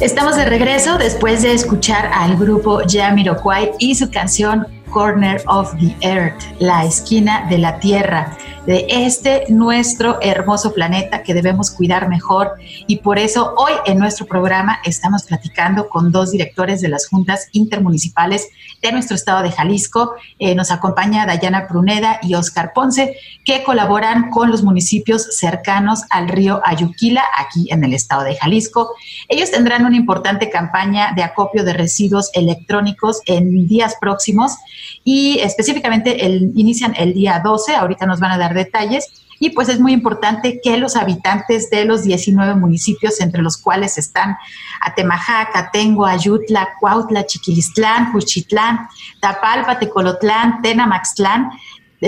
S1: Estamos de regreso después de escuchar al grupo Jamiroquai y su canción Corner of the Earth, la esquina de la Tierra de este nuestro hermoso planeta que debemos cuidar mejor. Y por eso hoy en nuestro programa estamos platicando con dos directores de las juntas intermunicipales de nuestro estado de Jalisco. Eh, nos acompaña Dayana Pruneda y Oscar Ponce, que colaboran con los municipios cercanos al río Ayuquila, aquí en el estado de Jalisco. Ellos tendrán una importante campaña de acopio de residuos electrónicos en días próximos y específicamente el, inician el día 12. Ahorita nos van a dar detalles. Y pues es muy importante que los habitantes de los 19 municipios, entre los cuales están Atemajac, Atengo, Ayutla, Cuautla, Chiquilistlán, Juchitlán, Tapalpa, Tecolotlán, Tenamaxtlán,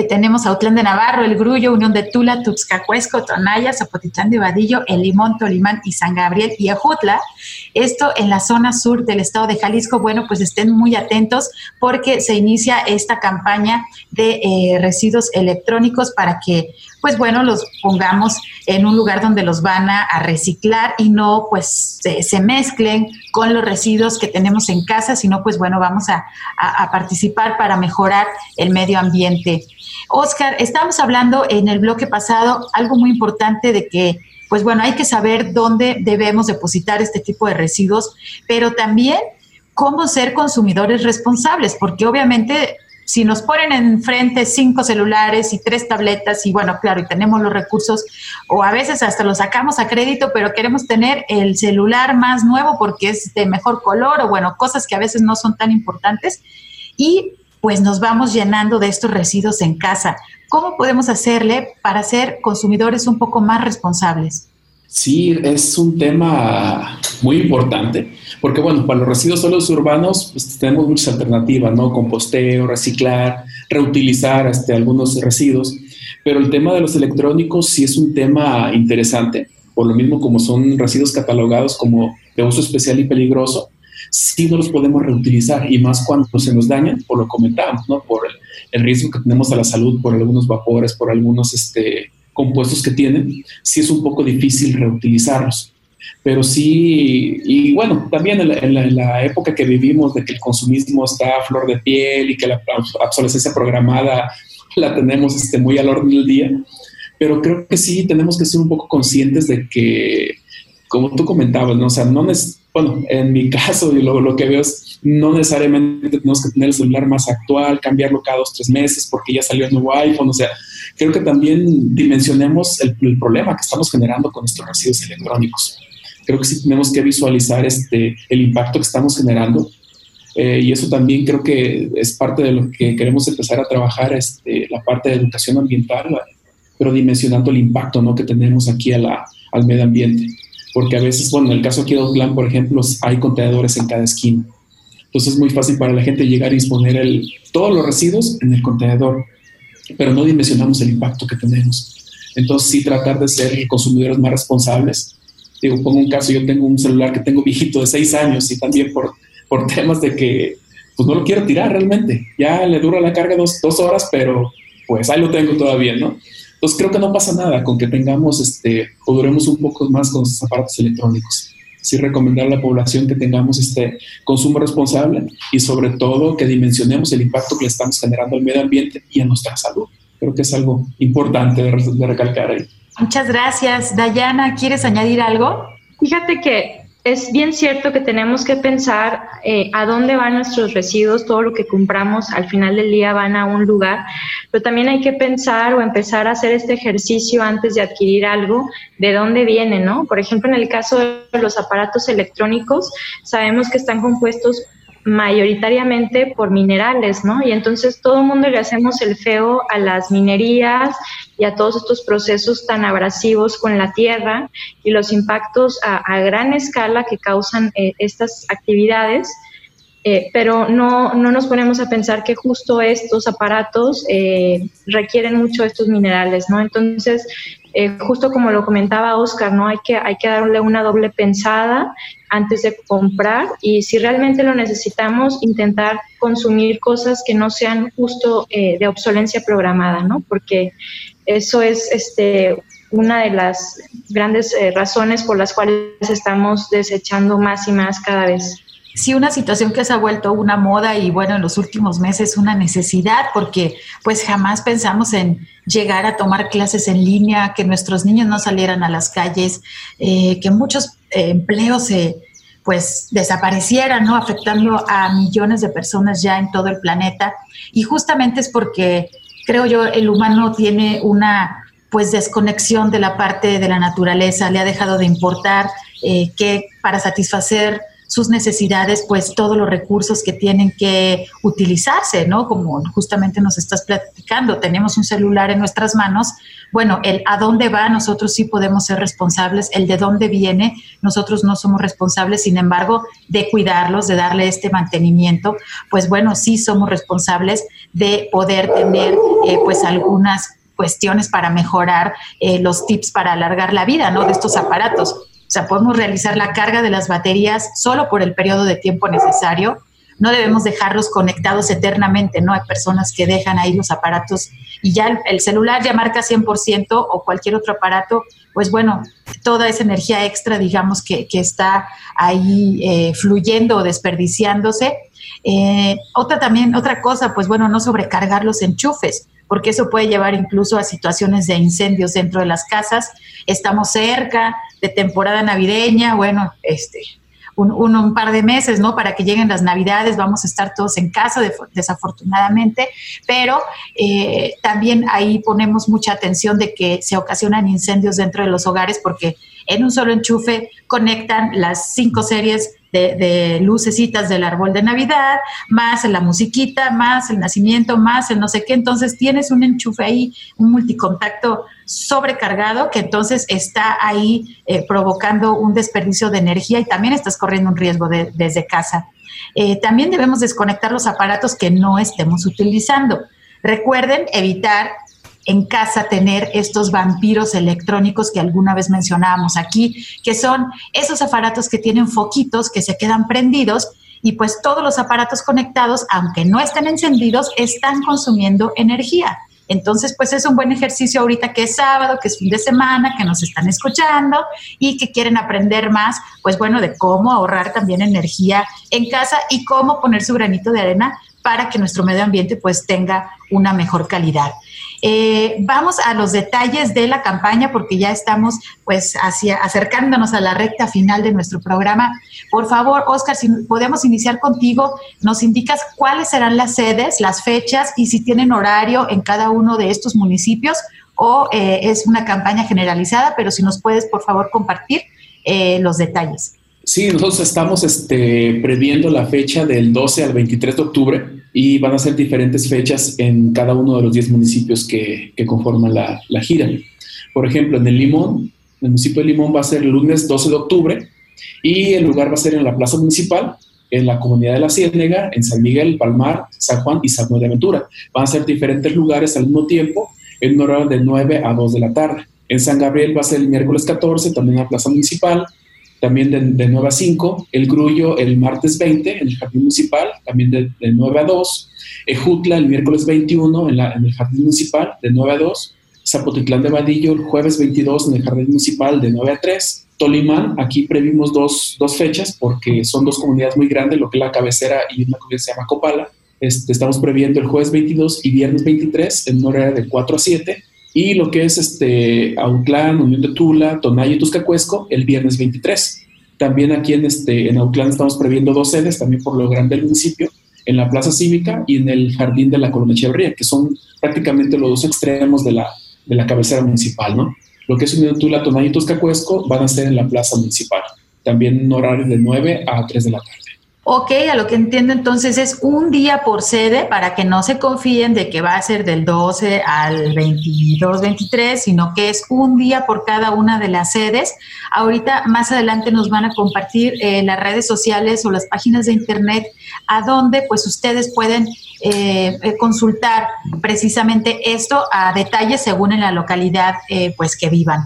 S1: tenemos Autlán de Navarro, El Grullo, Unión de Tula, Tuxcacuesco, Tonaya, Zapotitlán de Vadillo, El Limón, Tolimán y San Gabriel y Ejutla. Esto en la zona sur del estado de Jalisco. Bueno, pues estén muy atentos porque se inicia esta campaña de eh, residuos electrónicos para que, pues bueno, los pongamos en un lugar donde los van a, reciclar y no pues se, mezclen con los residuos que tenemos en casa, sino pues bueno, vamos a, a participar para mejorar el medio ambiente. Oscar, estábamos hablando en el bloque pasado algo muy importante de que pues bueno, hay que saber dónde debemos depositar este tipo de residuos, pero también cómo ser consumidores responsables, porque obviamente si nos ponen enfrente cinco celulares y tres tabletas y bueno, claro, y tenemos los recursos o a veces hasta los sacamos a crédito, pero queremos tener el celular más nuevo porque es de mejor color o bueno, cosas que a veces no son tan importantes. Y pues nos vamos llenando de estos residuos en casa. ¿Cómo podemos hacerle para ser consumidores un poco más responsables?
S5: Sí, es un tema muy importante, porque bueno, para los residuos sólidos urbanos pues, tenemos muchas alternativas, ¿no? Composteo, reciclar, reutilizar este, algunos residuos, pero el tema de los electrónicos sí es un tema interesante, por lo mismo como son residuos catalogados como de uso especial y peligroso, sí no los podemos reutilizar y más cuando se nos dañan, por lo comentamos, ¿no? Por el, el riesgo que tenemos a la salud, por algunos vapores, por algunos... Este, compuestos que tienen, sí es un poco difícil reutilizarlos. Pero sí, y bueno, también en la, época que vivimos de que el consumismo está a flor de piel y que la obsolescencia programada la tenemos este, muy al orden del día, pero creo que sí tenemos que ser un poco conscientes de que, como tú comentabas, ¿no? O sea, no es, bueno, en mi (laughs) caso y lo, lo que veo es, no necesariamente tenemos que tener el celular más actual, cambiarlo cada dos, tres meses porque ya salió el nuevo iPhone, o sea, creo que también dimensionemos el, problema que estamos generando con estos residuos electrónicos. Creo que sí tenemos que visualizar este, el impacto que estamos generando eh, y eso también creo que es parte de lo que queremos empezar a trabajar, este, la parte de educación ambiental, pero dimensionando el impacto ¿no? que tenemos aquí a la, al medio ambiente. Porque a veces, bueno, en el caso aquí de Plan, por ejemplo, hay contenedores en cada esquina. Entonces es muy fácil para la gente llegar y exponer el, todos los residuos en el contenedor pero no dimensionamos el impacto que tenemos. Entonces, sí tratar de ser consumidores más responsables. Digo, pongo un caso, yo tengo un celular que tengo viejito de seis años y también por, por (laughs) temas de que pues no lo quiero tirar realmente. Ya le dura la carga dos, dos horas, pero pues ahí lo tengo todavía, ¿no? Entonces creo que no pasa nada con que tengamos este, o duremos un poco más con los aparatos electrónicos sí recomendar a la población que tengamos este consumo responsable y sobre todo que dimensionemos el impacto que le estamos generando al medio ambiente y a nuestra salud. Creo que es algo importante de, recalcar ahí.
S1: Muchas gracias. Dayana, ¿quieres añadir algo?
S4: Fíjate que es bien cierto que tenemos que pensar eh, a dónde van nuestros residuos, todo lo que compramos al final del día van a un lugar, pero también hay que pensar o empezar a hacer este ejercicio antes de adquirir algo, de dónde viene, ¿no? Por ejemplo, en el caso de los aparatos electrónicos, sabemos que están compuestos mayoritariamente por minerales, ¿no? Y entonces todo el mundo le hacemos el feo a las minerías y a todos estos procesos tan abrasivos con la tierra y los impactos a, gran escala que causan eh, estas actividades. Eh, pero no, no, nos ponemos a pensar que justo estos aparatos eh, requieren mucho estos minerales, ¿no? Entonces, eh, justo como lo comentaba Oscar, ¿no? Hay que, hay que darle una doble pensada antes de comprar y si realmente lo necesitamos, intentar consumir cosas que no sean justo eh, de obsolencia programada, ¿no? Porque eso es este, una de las grandes eh, razones por las cuales estamos desechando más y más cada vez
S1: sí una situación que se ha vuelto una moda y bueno, en los últimos meses una necesidad porque pues jamás pensamos en llegar a tomar clases en línea, que nuestros niños no salieran a las calles, eh, que muchos eh, empleos se pues desaparecieran, ¿no? Afectando a millones de personas ya en todo el planeta. Y justamente es porque creo yo el humano tiene una pues desconexión de la parte de la naturaleza, le ha dejado de importar eh, que para satisfacer sus necesidades, pues todos los recursos que tienen que utilizarse, ¿no? Como justamente nos estás platicando, tenemos un celular en nuestras manos, bueno, el a dónde va, nosotros sí podemos ser responsables, el de dónde viene, nosotros no somos responsables, sin embargo, de cuidarlos, de darle este mantenimiento, pues bueno, sí somos responsables de poder tener eh, pues algunas cuestiones para mejorar eh, los tips para alargar la vida, ¿no? De estos aparatos sea, podemos realizar la carga de las baterías solo por el periodo de tiempo necesario. No debemos dejarlos conectados eternamente, ¿no? Hay personas que dejan ahí los aparatos y ya el, celular ya marca 100% o cualquier otro aparato, pues bueno, toda esa energía extra, digamos, que, está ahí eh, fluyendo o desperdiciándose. Eh, otra también, otra cosa, pues bueno, no sobrecargar los enchufes porque eso puede llevar incluso a situaciones de incendios dentro de las casas. Estamos cerca de temporada navideña, bueno, este, un, un, par de meses, ¿no? Para que lleguen las navidades, vamos a estar todos en casa, desafortunadamente, pero eh, también ahí ponemos mucha atención de que se ocasionan incendios dentro de los hogares porque en un solo enchufe conectan las cinco series de, lucecitas del árbol de Navidad, más la musiquita, más el nacimiento, más el no sé qué. Entonces tienes un enchufe ahí, un multicontacto sobrecargado que entonces está ahí eh, provocando un desperdicio de energía y también estás corriendo un riesgo desde casa. Eh, también debemos desconectar los aparatos que no estemos utilizando. Recuerden evitar en casa tener estos vampiros electrónicos que alguna vez mencionábamos aquí, que son esos aparatos que tienen foquitos que se quedan prendidos y pues todos los aparatos conectados, aunque no estén encendidos, están consumiendo energía. Entonces, pues es un buen ejercicio ahorita que es sábado, que es fin de semana, que nos están escuchando y que quieren aprender más, pues bueno, de cómo ahorrar también energía en casa y cómo poner su granito de arena para que nuestro medio ambiente pues tenga una mejor calidad. Eh, vamos a los detalles de la campaña porque ya estamos pues hacia, acercándonos a la recta final de nuestro programa. Por favor, Oscar, si podemos iniciar contigo, nos indicas cuáles serán las sedes, las fechas y si tienen horario en cada uno de estos municipios o eh, es una campaña generalizada, pero si nos puedes por favor compartir eh, los detalles.
S5: Sí, nosotros estamos este, previendo la fecha del 12 al 23 de octubre y van a ser diferentes fechas en cada uno de los 10 municipios que, que conforman la, la, gira. Por ejemplo, en el Limón, el municipio de Limón va a ser el lunes 12 de octubre y el lugar va a ser en la Plaza Municipal, en la comunidad de La Ciénega, en San Miguel, Palmar, San Juan y San Juan de Aventura. Van a ser diferentes lugares al mismo tiempo en un horario de 9 a 2 de la tarde. En San Gabriel va a ser el miércoles 14, también en la Plaza Municipal, también de, de, 9 a 5, El Grullo el martes 20 en el Jardín Municipal, también de, de 9 a 2, Ejutla el miércoles 21 en, la, en, el Jardín Municipal, de 9 a 2, Zapotitlán de Vadillo el jueves 22 en el Jardín Municipal, de 9 a 3, Tolimán, aquí previmos dos, dos fechas porque son dos comunidades muy grandes, lo que es la cabecera y una comunidad que se llama Copala. Este, estamos previendo el jueves 22 y viernes 23 en horario de 4 a 7 y lo que es este Autlán, Unión de Tula, Tonayo y Tuscacuesco el viernes 23. También aquí en, este, en Autlán estamos previendo dos sedes, también por lo grande del municipio, en la Plaza Cívica y en el Jardín de la Colonia Echeverría, que son prácticamente los dos extremos de la, de la cabecera municipal, ¿no? Lo que es Unión de Tula, Tonayo y Tuscacuesco van a ser en la Plaza Municipal, también en horario de 9 a 3 de la tarde.
S1: Ok, a lo que entiendo entonces es un día por sede para que no se confíen de que va a ser del 12 al 22, 23, sino que es un día por cada una de las sedes. Ahorita más adelante nos van a compartir eh, las redes sociales o las páginas de internet a donde pues ustedes pueden eh, eh, consultar precisamente esto a detalle según en la localidad eh, pues que vivan.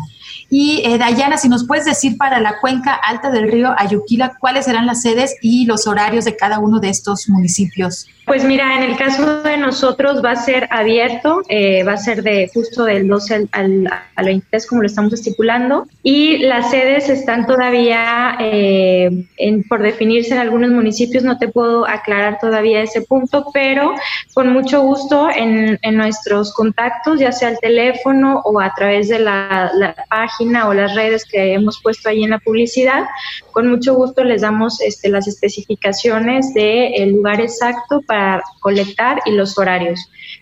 S1: Y eh, Dayana, si nos puedes decir para la cuenca alta del río Ayuquila, cuáles serán las sedes y los horarios de cada uno de estos municipios.
S4: Pues mira, en el caso de nosotros va a ser abierto, eh, va a ser de justo del 12 al, al, 23 como lo estamos estipulando y las sedes están todavía eh, en, por definirse en algunos municipios, no te puedo aclarar todavía ese punto, pero con mucho gusto en, en nuestros contactos, ya sea el teléfono o a través de la, la página o las redes que hemos puesto ahí en la publicidad, con mucho gusto les damos este, las especificaciones del de lugar exacto para colectar y los horarios.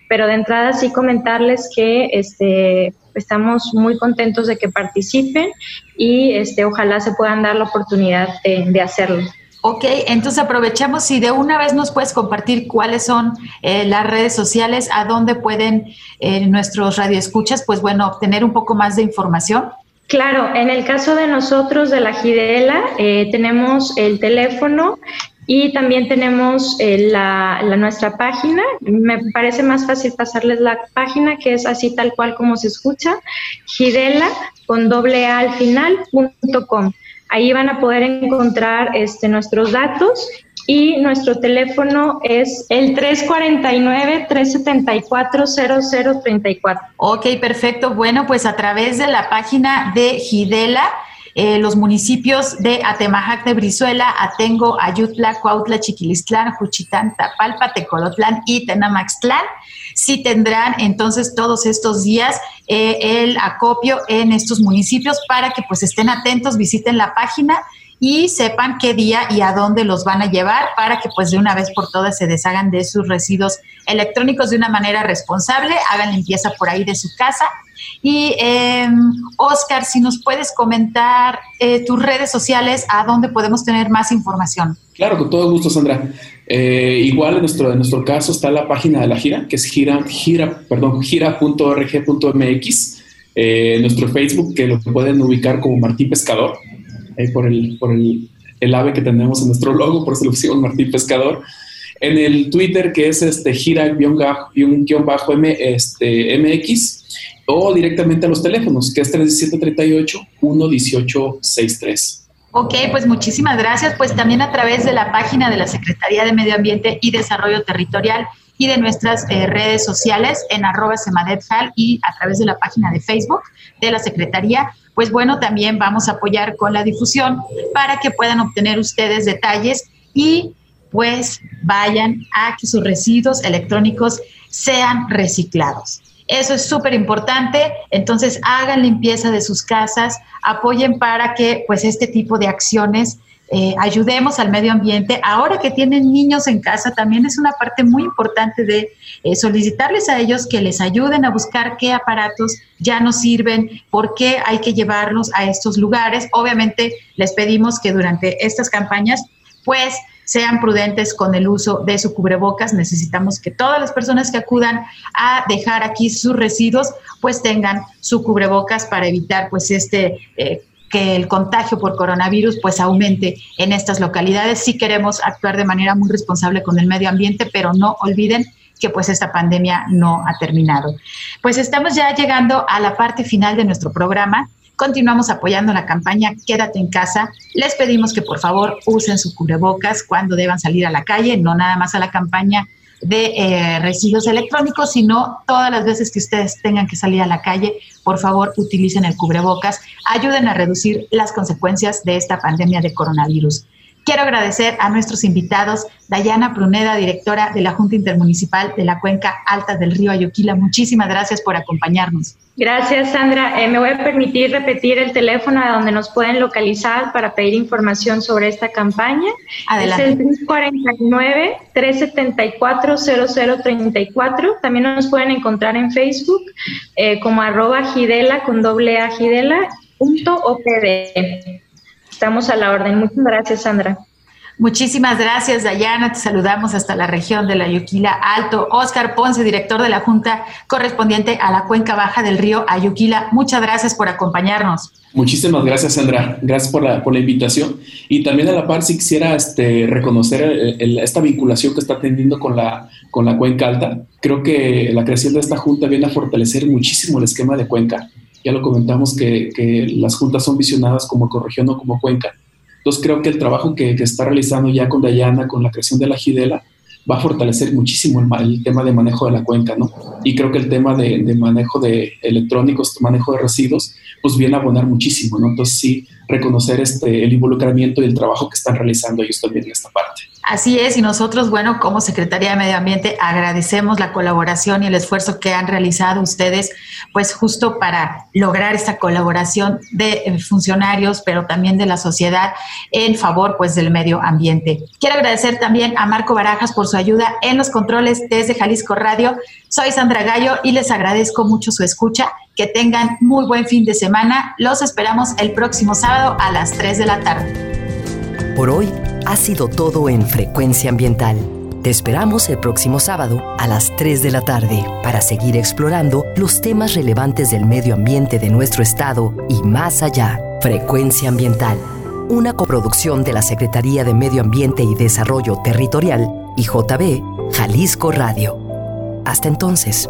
S4: Pero de entrada sí comentarles que este, estamos muy contentos de que participen y este, ojalá se puedan dar la oportunidad de, de hacerlo.
S1: Ok, entonces aprovechamos y de una vez nos puedes compartir cuáles son eh, las redes sociales, a dónde pueden eh, nuestros radioescuchas, pues bueno, obtener un poco más de información.
S4: Claro, en el caso de nosotros de la Gidela, eh, tenemos el teléfono y también tenemos eh, la, nuestra página. Me parece más fácil pasarles la página, que es así tal cual como se escucha, gidela con doble A al final, com. Ahí van a poder encontrar este, nuestros datos y nuestro teléfono es el 349-374-0034.
S1: Ok, perfecto. Bueno, pues a través de la página de Gidela eh, los municipios de Atemajac de Brizuela, Atengo, Ayutla, Cuautla, Chiquilistlán, Juchitán, Tapalpa, Tecolotlán y Tenamaxtlán si tendrán entonces todos estos días eh, el acopio en estos municipios para que pues estén atentos, visiten la página y sepan qué día y a dónde los van a llevar para que pues de una vez por todas se deshagan de sus residuos electrónicos de una manera responsable, hagan limpieza por ahí de su casa. Y eh, Oscar, si nos puedes comentar eh, tus redes sociales, a dónde podemos tener más información.
S5: Claro, con todo gusto, Sandra. Eh, igual en nuestro, en nuestro caso está la página de la gira, que es gira, gira, perdón, gira.org.mx. Eh, nuestro Facebook, que lo pueden ubicar como Martín Pescador por, el, por el, el, ave que tenemos en nuestro logo, por eso Martín Pescador. En el Twitter, que es este gira-mx, este, o directamente a los teléfonos, que es 3738-11863.
S1: Ok, pues muchísimas gracias. Pues también a través de la página de la Secretaría de Medio Ambiente y Desarrollo Territorial y de nuestras eh, redes sociales en arroba semadethal y a través de la página de Facebook de la Secretaría, pues bueno, también vamos a apoyar con la difusión para que puedan obtener ustedes detalles y pues vayan a que sus residuos electrónicos sean reciclados. Eso es súper importante. Entonces, hagan limpieza de sus casas, apoyen para que pues este tipo de acciones eh, ayudemos al medio ambiente. Ahora que tienen niños en casa, también es una parte muy importante de eh, solicitarles a ellos que les ayuden a buscar qué aparatos ya no sirven, por qué hay que llevarlos a estos lugares. Obviamente les pedimos que durante estas campañas, pues sean prudentes con el uso de su cubrebocas. Necesitamos que todas las personas que acudan a dejar aquí sus residuos, pues tengan su cubrebocas para evitar pues este eh, que el contagio por coronavirus pues aumente en estas localidades. Sí queremos actuar de manera muy responsable con el medio ambiente, pero no olviden que pues esta pandemia no ha terminado. Pues estamos ya llegando a la parte final de nuestro programa. Continuamos apoyando la campaña Quédate en casa. Les pedimos que por favor usen su cubrebocas cuando deban salir a la calle, no nada más a la campaña de eh, residuos electrónicos, sino todas las veces que ustedes tengan que salir a la calle, por favor utilicen el cubrebocas, ayuden a reducir las consecuencias de esta pandemia de coronavirus. Quiero agradecer a nuestros invitados, Dayana Pruneda, directora de la Junta Intermunicipal de la Cuenca Alta del Río Ayuquila. Muchísimas gracias por acompañarnos.
S4: Gracias, Sandra. Eh, me voy a permitir repetir el teléfono a donde nos pueden localizar para pedir información sobre esta campaña. Adelante. Es el 349-374-0034. También nos pueden encontrar en Facebook eh, como arroba gidela con doble A gidela punto OPD. Estamos a la orden. Muchas gracias, Sandra.
S1: Muchísimas gracias, Dayana. Te saludamos hasta la región de la Ayuquila Alto. Oscar Ponce, director de la Junta correspondiente a la cuenca baja del río Ayuquila. Muchas gracias por acompañarnos.
S5: Muchísimas gracias, Sandra. Gracias por la, por la invitación. Y también a la par, si quisiera este, reconocer esta vinculación que está teniendo con la, con la cuenca alta. Creo que la creación de esta junta viene a fortalecer muchísimo el esquema de cuenca ya lo comentamos que, las juntas son visionadas como ecorregión o como cuenca. Entonces creo que el trabajo que, está realizando ya con Dayana, con la creación de la Gidela, va a fortalecer muchísimo el, tema de manejo de la cuenca, ¿no? Y creo que el tema de, de, manejo de electrónicos, manejo de residuos, pues viene a abonar muchísimo, ¿no? Entonces sí, reconocer este, el involucramiento y el trabajo que están realizando ellos también en esta parte.
S1: Así es, y nosotros, bueno, como Secretaría de Medio Ambiente, agradecemos la colaboración y el esfuerzo que han realizado ustedes, pues justo para lograr esta colaboración de eh, funcionarios, pero también de la sociedad en favor, pues, del medio ambiente. Quiero agradecer también a Marco Barajas por su ayuda en los controles desde Jalisco Radio. Soy Sandra Gallo y les agradezco mucho su escucha. Que tengan muy buen fin de semana. Los esperamos el próximo sábado a las 3 de la tarde.
S6: Por hoy ha sido todo en Frecuencia Ambiental. Te esperamos el próximo sábado a las 3 de la tarde para seguir explorando los temas relevantes del medio ambiente de nuestro estado y más allá. Frecuencia Ambiental, una coproducción de la Secretaría de Medio Ambiente y Desarrollo Territorial y JB Jalisco Radio. Hasta entonces.